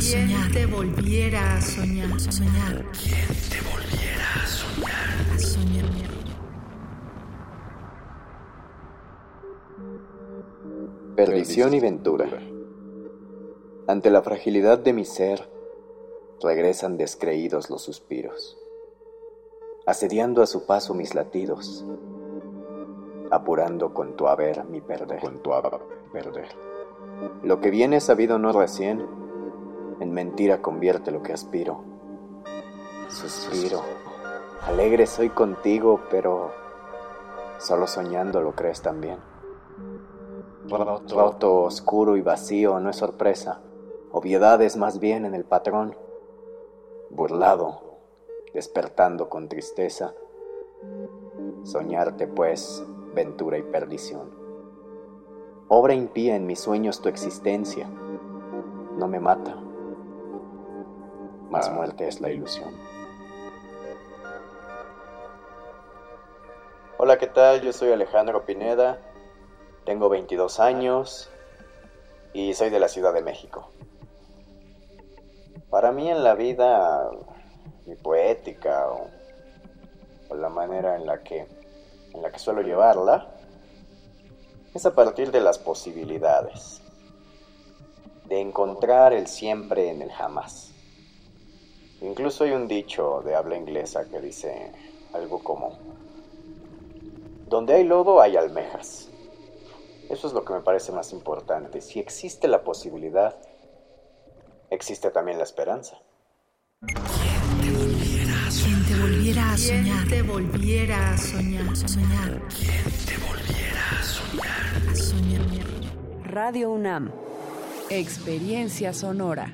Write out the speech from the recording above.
a soñar? te volviera a soñar? soñar? ¿Quién te volviera a soñar? A soñar. Perdición y ventura. Ante la fragilidad de mi ser, regresan descreídos los suspiros, asediando a su paso mis latidos, apurando con tu haber mi perder. Con tu haber perder. Lo que viene sabido no recién, en mentira convierte lo que aspiro. Suspiro, alegre soy contigo, pero solo soñando lo crees también. Roto, oscuro y vacío no es sorpresa, obviedad es más bien en el patrón. Burlado, despertando con tristeza, soñarte pues, ventura y perdición. Obra impía en mis sueños tu existencia, no me mata, más muerte es la ilusión. Hola, ¿qué tal? Yo soy Alejandro Pineda, tengo 22 años y soy de la Ciudad de México. Para mí en la vida, mi poética o, o la manera en la que en la que suelo llevarla es a partir de las posibilidades, de encontrar el siempre en el jamás. Incluso hay un dicho de habla inglesa que dice algo como, donde hay lodo hay almejas. Eso es lo que me parece más importante. Si existe la posibilidad, existe también la esperanza. ¿Quién te volviera a soñar? ¿Quién te volviera a soñar? soñar? ¿Quién te volviera a soñar? A soñar. Radio UNAM. Experiencia sonora.